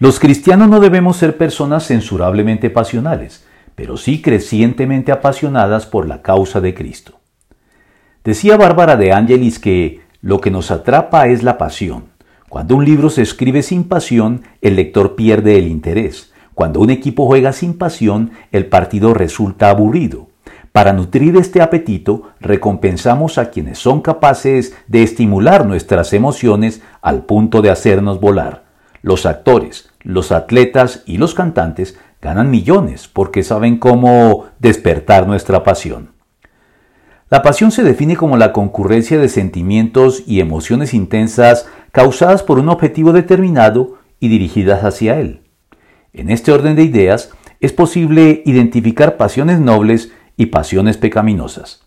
Los cristianos no debemos ser personas censurablemente pasionales, pero sí crecientemente apasionadas por la causa de Cristo. Decía Bárbara de Angelis que lo que nos atrapa es la pasión. Cuando un libro se escribe sin pasión, el lector pierde el interés. Cuando un equipo juega sin pasión, el partido resulta aburrido. Para nutrir este apetito, recompensamos a quienes son capaces de estimular nuestras emociones al punto de hacernos volar. Los actores, los atletas y los cantantes ganan millones porque saben cómo despertar nuestra pasión. La pasión se define como la concurrencia de sentimientos y emociones intensas causadas por un objetivo determinado y dirigidas hacia él. En este orden de ideas es posible identificar pasiones nobles y pasiones pecaminosas.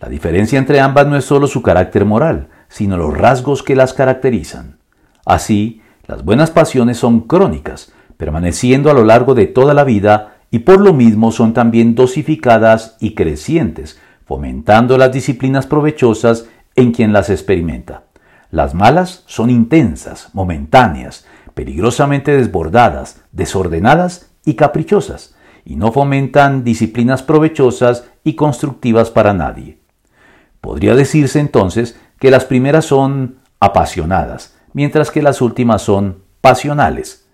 La diferencia entre ambas no es solo su carácter moral, sino los rasgos que las caracterizan. Así, las buenas pasiones son crónicas, permaneciendo a lo largo de toda la vida y por lo mismo son también dosificadas y crecientes, fomentando las disciplinas provechosas en quien las experimenta. Las malas son intensas, momentáneas, peligrosamente desbordadas, desordenadas y caprichosas, y no fomentan disciplinas provechosas y constructivas para nadie. Podría decirse entonces que las primeras son apasionadas, mientras que las últimas son pasionales.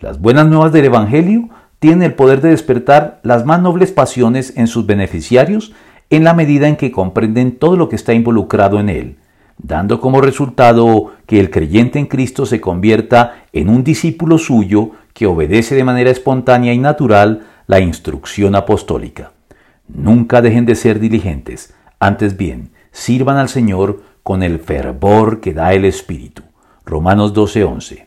Las buenas nuevas del Evangelio tienen el poder de despertar las más nobles pasiones en sus beneficiarios en la medida en que comprenden todo lo que está involucrado en él, dando como resultado que el creyente en Cristo se convierta en un discípulo suyo que obedece de manera espontánea y natural la instrucción apostólica. Nunca dejen de ser diligentes, antes bien, sirvan al Señor con el fervor que da el Espíritu. Romanos 12:11.